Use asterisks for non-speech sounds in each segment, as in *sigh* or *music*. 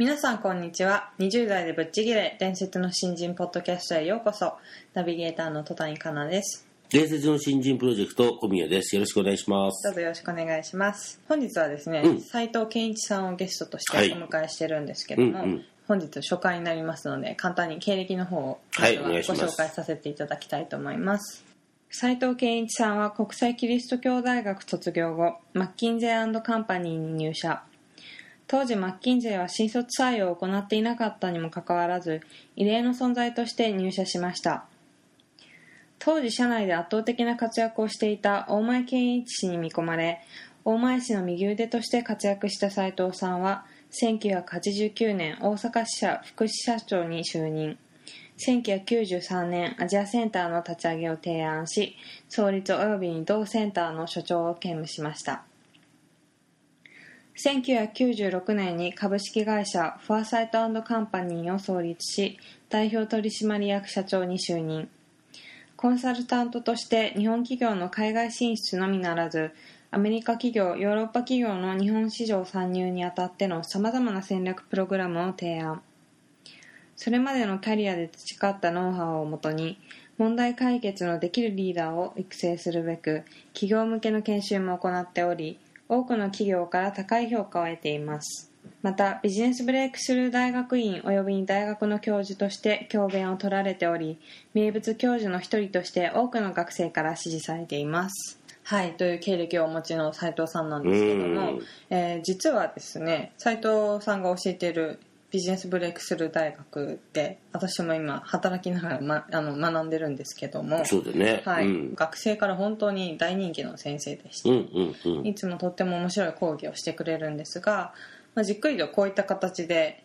皆さんこんにちは。20代でぶっちぎれ伝説の新人ポッドキャストへようこそ。ナビゲーターの戸谷香奈です。伝説の新人プロジェクト小宮です。よろしくお願いします。どうぞよろしくお願いします。本日はですねうん。斉、藤健一さんをゲストとしてはい。お迎えしてるんですけども、うんうん。本日初回になりますので簡単に経歴の方をご紹介させていただきたいと思います。斉藤健一さんは国際キリスト教大学卒業後マッキンゼーカンパニーに入社当時マッキンゼーは新卒採用を行っていなかったにもかかわらず異例の存在として入社しました。当時社内で圧倒的な活躍をしていた大前健一氏に見込まれ大前氏の右腕として活躍した斉藤さんは1989年大阪支社副支社長に就任。1993年アジアセンターの立ち上げを提案し創立及びに同センターの所長を兼務しました。1996年に株式会社ファーサイトカンパニーを創立し代表取締役社長に就任。コンサルタントとして日本企業の海外進出のみならずアメリカ企業ヨーロッパ企業の日本市場参入にあたってのさまざまな戦略プログラムを提案。それまでのキャリアで培ったノウハウをもとに問題解決のできるリーダーを育成するべく企業向けの研修も行っており多くの企業から高い評価を得ています。またビジネスブレイクスルー大学院及びに大学の教授として教鞭を取られており名物教授の一人として多くの学生から支持されています。はいという経歴をお持ちの斉藤さんなんですけどもうん、えー実はですね斉藤さんが教えているビジネスブレイクスルー大学で私も今働きながら、ま、あの学んでるんですけども、そうだね。はい。うん。学生から本当に大人気の先生でしたうんうんうん。いつもとっても面白い講義をしてくれるんですが、まあ、じっくりとこういった形で、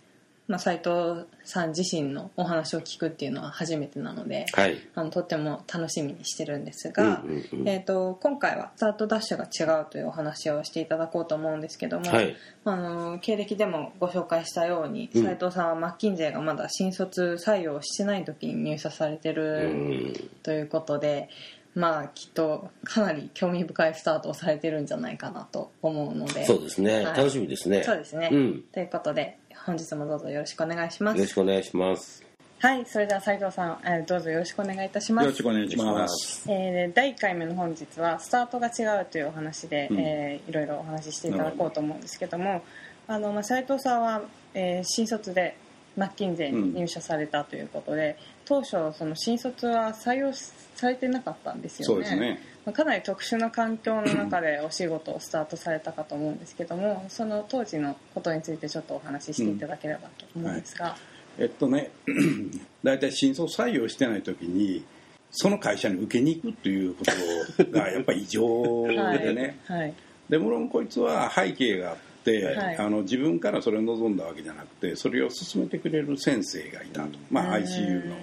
まあ、斉藤さん自身のお話を聞くっていうのは初めてなので、はい。あのとっても楽しみにしてるんですが、うんうんうん。えー、と今回はスタートダッシュが違うというお話をしていただこうと思うんですけども、はい。あの経歴でもご紹介したようにうん。斉藤さんはマッキンゼーがまだ新卒採用してない時に入社されてうるん。ということで、まあきっとかなり興味深いスタートをされてるんじゃないかなと思うので。そうですね。はい。楽しみですね。そうですね、うん。ということで本日もどうぞよろしくお願いしまよろすしくお願いします。はいそれでは斉藤さん、えーどうぞよろしくお願いいたしまよろす。しくお願いします。えー第1回目の本日はスタートが違うというお話で、うん。えーいろいろお話ししていただこうと思うんですけどもあの、まあ、斉藤さんは、えー新卒でマッキンゼーに入社されたということで、当初その新卒は採用されてなかったんですよね。そうですね。まあかなり特殊な環境の中でお仕事をスタートされたかと思うんですけどもその当時のことについてちょっとお話ししていただければと思うんですが、えっとね、*clears throat* 大体新卒採用してない時に、その会社に受けに行くっていうことがやっぱり異常はいでね。はい。で、もろんこいつは背景があって、はい。あの自分からそれを望んだわけじゃなくて、それを進めてくれる先生がいたと。まあうん ICU の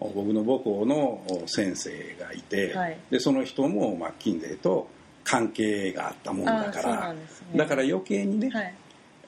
僕の母校の先生がいて、はい。でその人もマッキンゼーと関係があったもんだから、ね。だから余計にね、はい。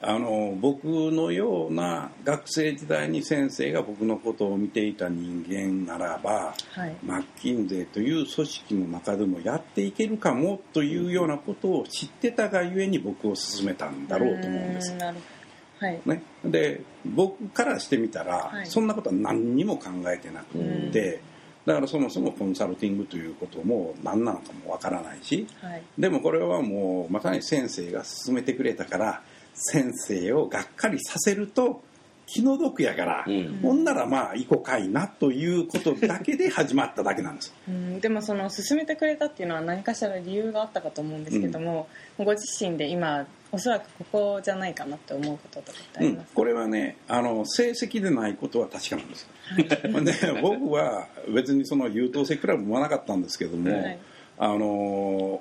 あの僕のような学生時代に先生が僕のことを見ていた人間ならばはい。マッキンゼーという組織の中でもやっていけるかもというようなことを知ってたがゆえに僕を勧めたんだろうと思うんです。ー。なるほどはい。ね、で僕からしてみたら、はい。そんなことは何にも考えてなくてだからそもそもコンサルティングということも何なのかもわからないしはい。でもこれはもうまさに先生が勧めてくれたから先生をがっかりさせると気の毒やから、うん。ほんならまあ行こうかいなということだけで始まっただけなんです。うん。でもその進めてくれたっていうのは何かしら理由があったかと思うんですけども、ご自身で今おそらくここじゃないかなって思うこととかってあうんります、、これはねあの成績でないことは確かなんです *laughs* で僕は別にその優等生クラブもなかったんですけども、はい。あの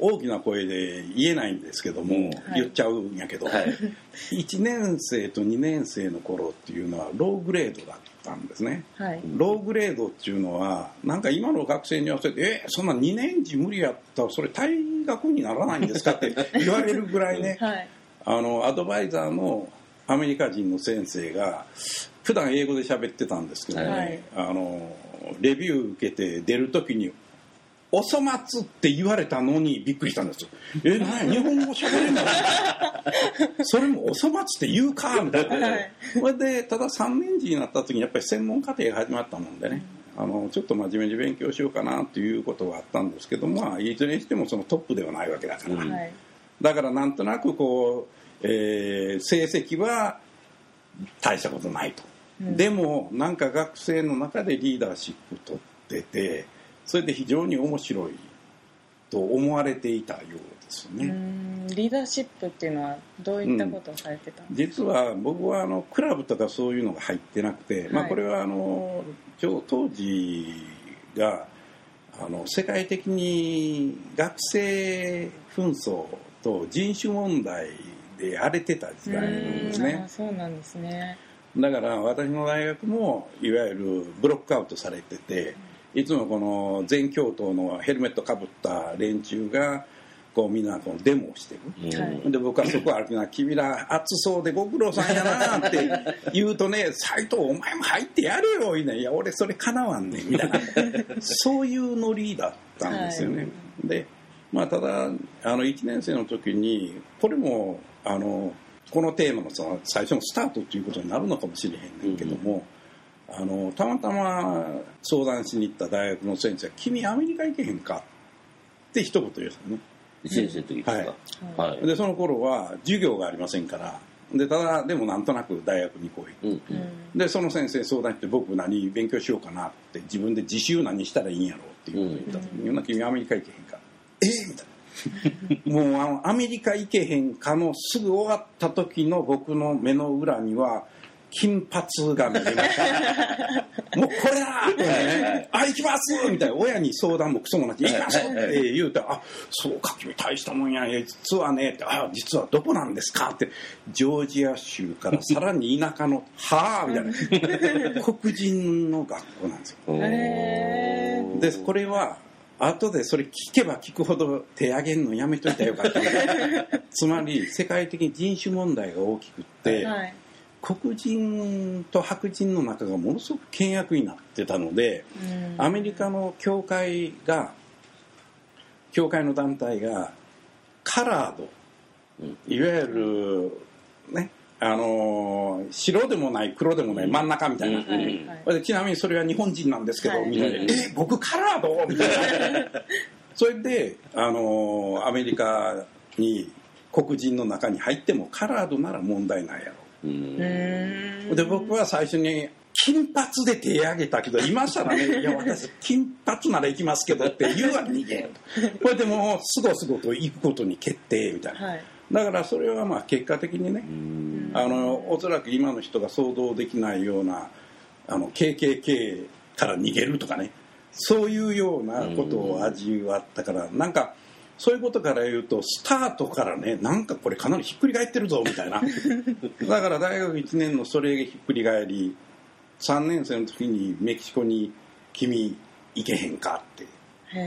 大きな声で言えないんですけども、はい。言っちゃうんやけど、はい。*laughs* 1年生と2年生の頃っていうのはローグレードだったんですね。はい。ローグレードっていうのはなんか今の学生に合わせて「えそんな2年次無理やったらそれ退学にならないんですか?」って言われるぐらいね *laughs* はいあのアドバイザーのアメリカ人の先生が普段英語で喋ってたんですけどね、はい。あのレビュー受けて出る時に「お粗末」って言われたのにびっくりしたんですよ「え何？日本語喋れんの?」それも「お粗末って言うか」みたいな、はい。それでただ3年次になった時にやっぱり専門課程が始まったもんでね、あのちょっと真面目に勉強しようかなということがあったんですけどまあいずれにしてもそのトップではないわけだから、うんはい。だからなんとなくこう、えー成績は大したことないと、うん。でもなんか学生の中でリーダーシップ取っててそれで非常に面白いと思われていたようですうね、ん。リーダーシップっていうのはどういったことをされてたんです実は僕はあのクラブとかそういうのが入ってなくて、まあ、はいこれはあの当時があの世界的に学生紛争と人種問題で荒れてた時代なんですね。そうなんですね。だから私の大学もいわゆるブロックアウトされてていつもこの全教頭のヘルメットかぶった連中がこうみんなこうデモをしてる。はい。で僕はそこ歩きながら「君ら暑そうでご苦労さんやな」って言うとね「*laughs* 斎藤お前も入ってやれよ」いいね「いや俺それかなわんねん」みたいな。*laughs* そういうノリだったんですよね。はい。でまあただあの1年生の時にこれもあのこのテーマのその最初のスタートっていうことになるのかもしれへんねんけども、あのたまたま相談しに行った大学の先生が「君アメリカ行けへんか?」って一言言うんですよね。1年生の時ですかはいでその頃は授業がありませんからでただでもなんとなく大学に来いうんうんでその先生相談して僕何勉強しようかなって自分で自習何したらいいんやろうっていうことを言った時に「うん、君アメリカ行けへんか?」えみたいな。*laughs* もうあのアメリカ行けへんかのすぐ終わった時の僕の目の裏には金髪が見えました。*laughs* もうこれだってね。あ行きますみたいな。親に相談もクソもなく行きますって言うとあそうか君大したもんや。実はねってあ実はどこなんですかって。ジョージア州からさらに田舎のはあみたいな。*laughs* 黒人の学校なんですよ。でこれは後でそれ聞けば聞くほど手上げんのやめといたらよかった。*laughs* つまり世界的に人種問題が大きくって、はい。黒人と白人の仲がものすごく険悪になってたのでうん。アメリカの教会が教会の団体がカラードうん。いわゆるねあのー白でもない黒でもない真ん中みたいな、うん。はいはいでちなみにそれは日本人なんですけど、はい。みたいな。うんえ僕カラードみたいな。*laughs* それで、あのーアメリカに黒人の中に入ってもカラードなら問題ないやろ。で僕は最初に金髪で手挙げたけど今更ね「*laughs* いや私金髪なら行きますけど」って言うわけにいけへんと。これでもうすごすごと行くことに決定みたいな。はい。だからそれはまあ結果的にねうんあのおそらく今の人が想像できないようなあの KKK から逃げるとかねそういうようなことを味わったからなんかそういうことから言うとスタートからねなんかこれかなりひっくり返ってるぞみたいな *laughs* だから大学1年のそれがひっくり返り3年生の時にメキシコに「君行けへんか?」って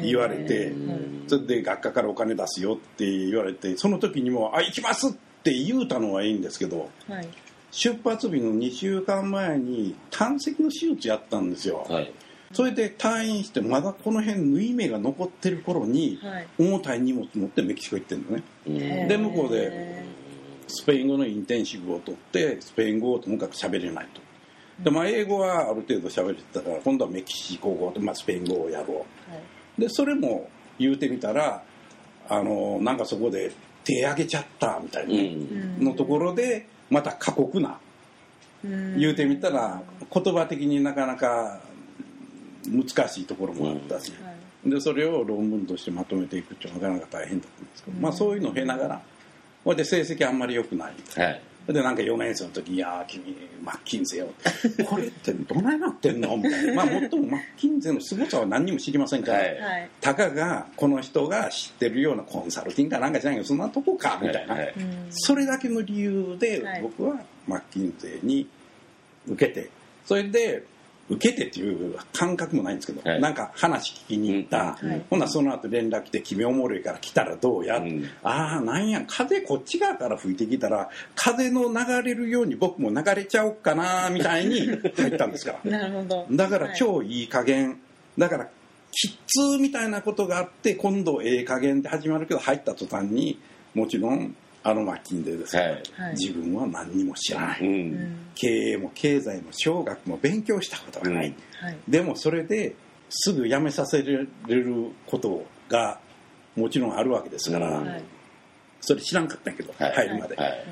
言われてうんそれで学科からお金出すよって言われてその時にも「あ行きます!」って言うたのはいいんですけどはい。出発日の2週間前に胆石の手術やったんですよ、はい。それで退院してまだこの辺縫い目が残ってる頃にはい。重たい荷物持ってメキシコ行ってんのね。うんで向こうでスペイン語のインテンシブを取ってスペイン語をともかく喋れないと。で、まあ、英語はある程度喋れてたから今度はメキシコ語と、まあ、スペイン語をやろう。でそれも言うてみたらあのなんかそこで手挙げちゃったみたいなのところでまた過酷な。言うてみたら言葉的になかなか難しいところもあったし、でそれを論文としてまとめていくっていうのはなかなか大変だったん。ですけど、まあ、そういうのを経ながらほいで成績あんまり良くないはい。でなんか4年生の時「いやー君マッキンゼよ」*laughs* これってどないなってんの?」みたいな。まあもっともマッキンゼの凄さは何にも知りませんから、はい。はい。たかがこの人が知ってるようなコンサルティングかなんかじゃないけどそんなとこかみたいな、はい。それだけの理由ではい。僕はマッキンゼに受けて。それで受けてっていう感覚もないんですけど、はい。なんか話聞きに行った、うん。はい。ほんならその後連絡来て「君おもろいから来たらどうや?うん。ああなんや風こっち側から吹いてきたら風の流れるように僕も流れちゃおっかなみたいに *laughs* 入ったんですから。なるほど。だからはい。超いい加減。だからきつみたいなことがあって今度ええ加減で始まるけど入った途端にもちろんあのマッキンゼですから、はい。はい自分は何にも知らない、う。うん。ん経営も経済も小学も勉強したことがない、うんはい。でもそれですぐ辞めさせられることがもちろんあるわけですから、うんはい。それ知らんかったんやけど、はい。入るまで、はい。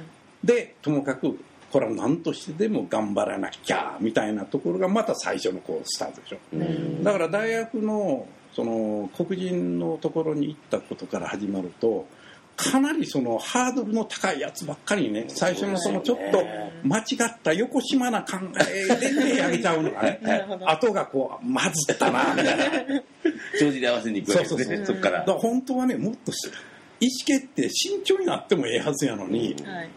でともかくこれは何としてでも頑張らなきゃみたいなところがまた最初のこうスタートでしょ、うん。だから大学のその黒人のところに行ったことから始まるとかなりそのハードルの高いやつばっかりね。最初のそのちょっと間違った横島な考えで手挙げちゃうのがね。後がこうまずったなみたいな。帳尻合わせに行くわけですね、そこから。だか。ら本当はねもっと意思決定慎重になってもええはずやのにはい。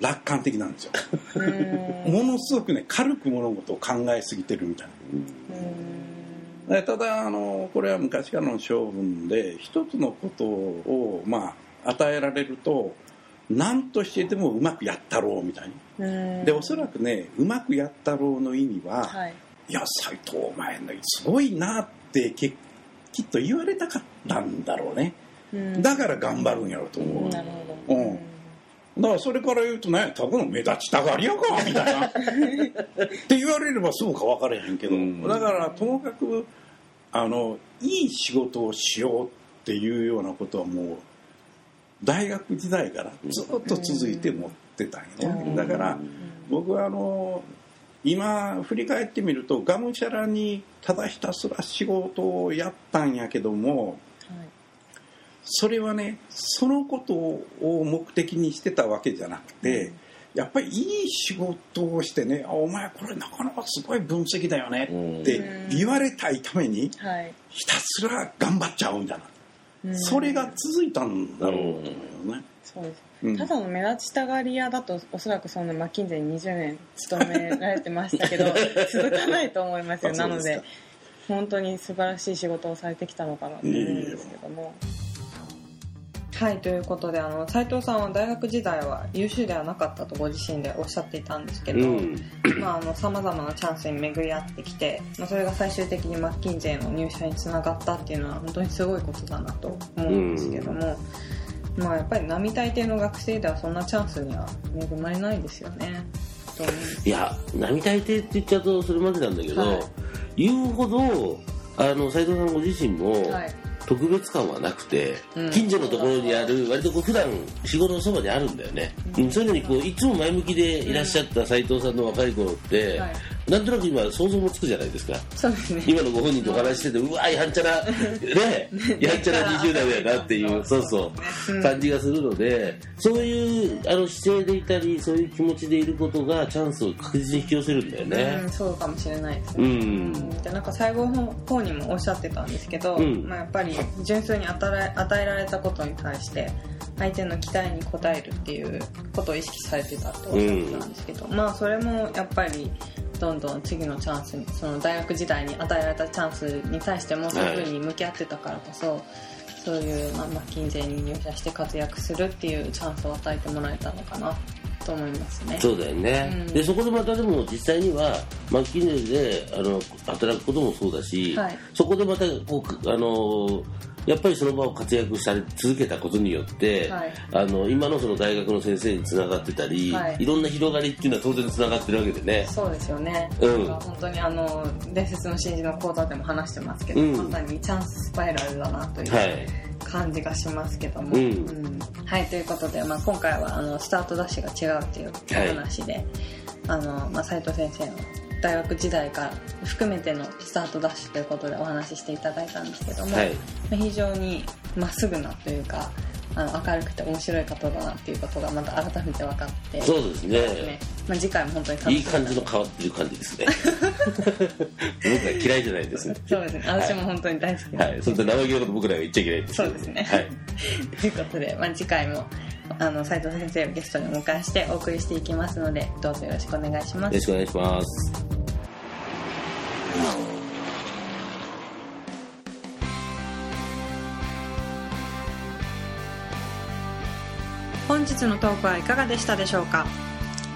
楽観的なんですよ。うん。ものすごくね軽く物事を考えすぎてるみたいな。ただあのこれは昔からの性分で一つのことをまあ与えられると何としてでもうまくやったろうみたいな。うん。でおそらくねうまくやったろうの意味は、はい。い、や斎藤お前ねすごいなってききっと言われたかったんだろうね。うん。だから頑張るんやろうと思う、なるほど。うん。だからそれから言うとねただの目立ちたがりやかみたいな。*laughs* って言われればそうか分からへんけど、うん。だからともかくあのいい仕事をしようっていうようなことはもう大学時代からずっと続いて持ってたんよだから僕はあの今振り返ってみるとがむしゃらにただひたすら仕事をやったんやけどもはい。それはねそのことを目的にしてたわけじゃなくて、やっぱりいい仕事をしてねあお前これなかなかすごい分析だよねって言われたいためにはい。ひたすら頑張っちゃうんだな、うんそれが続いたんだろうと思うよね。そうです。うん。ただの目立ちたがり屋だとおそらくそのマッキンゼに20年勤められてましたけど *laughs* 続かないと思いますよ。あなので本当に素晴らしい仕事をされてきたのかなと思うんですけども。はいということであの斉藤さんは大学時代は優秀ではなかったとご自身でおっしゃっていたんですけど、うん。まあ、あの様々なチャンスに巡り合ってきて、まあ、それが最終的にマッキンゼーの入社につながったっていうのは本当にすごいことだなと思うんですけども、まあ、やっぱり並大抵の学生ではそんなチャンスには恵まれないですよね。いや、並大抵って言っちゃうとそれまでなんだけど、はい言うほど、あの、斉藤さんご自身も、はい特別感はなくて、うん。近所のところにある割とこう普段仕事のそばにあるんだよね、うん。そういうのにこういつも前向きでいらっしゃった斉藤さんの若い頃って、はいなんとなく今想像もつくじゃないですか。そうですね。今のご本人とお話ししててうわやんちゃな *laughs* ね。やんちゃな20代だよなっていう *laughs* そうそうう。ん。感じがするのでそういうあの姿勢でいたりそういう気持ちでいることがチャンスを確実に引き寄せるんだよね。うん、そうかもしれないですうね。ん。でなんか最後の方にもおっしゃってたんですけど、うん。まあ、やっぱり純粋に与え与えられたことに対して相手の期待に応えるっていうことを意識されてたとおっしゃってたんですけど、まあそれもやっぱりどんどん次のチャンスにその大学時代に与えられたチャンスに対してもそういうふうに向き合ってたからこそ、そういう、まあ、マッキンゼに入社して活躍するっていうチャンスを与えてもらえたのかな。と思いますね。そうだよね、うん。でそこでまたでも実際にはマッキンゼーであの働くこともそうだし、はい。そこでまたこうあのやっぱりその場を活躍され続けたことによって、はい。あの今のその大学の先生につながってたり、はい。い、ろんな広がりっていうのは当然つながってるわけでね。そうですよね、うん。本当にあの伝説の真珠の講座でも話してますけど、うん。まさにチャンススパイラルだなという。はい感じがしますけども、うん。うん。はいということで、まあ、今回はあのスタートダッシュが違うっていう話で、あのまあ、斉藤先生の大学時代から含めてのスタートダッシュということでお話ししていただいたんですけども、はい。まあ非常にまっすぐなというかあの明るくて面白い方だなっていうことがまた改めて分かってそうですね。ねまあ、次回も本当にいい感じの変わってる感じですね。*laughs* 僕ら嫌いじゃないですね。そうですね。私も本当に大好きです、はい。そんな生意気なこと僕らが言っちゃいけないですそうですね。はい。*laughs* ということで、まあ、次回もあの斉藤先生をゲストにお迎えしてお送りしていきますのでどうぞよろしくお願いします。よろしくお願いします。本日のトークはいかがでしたでしょうか？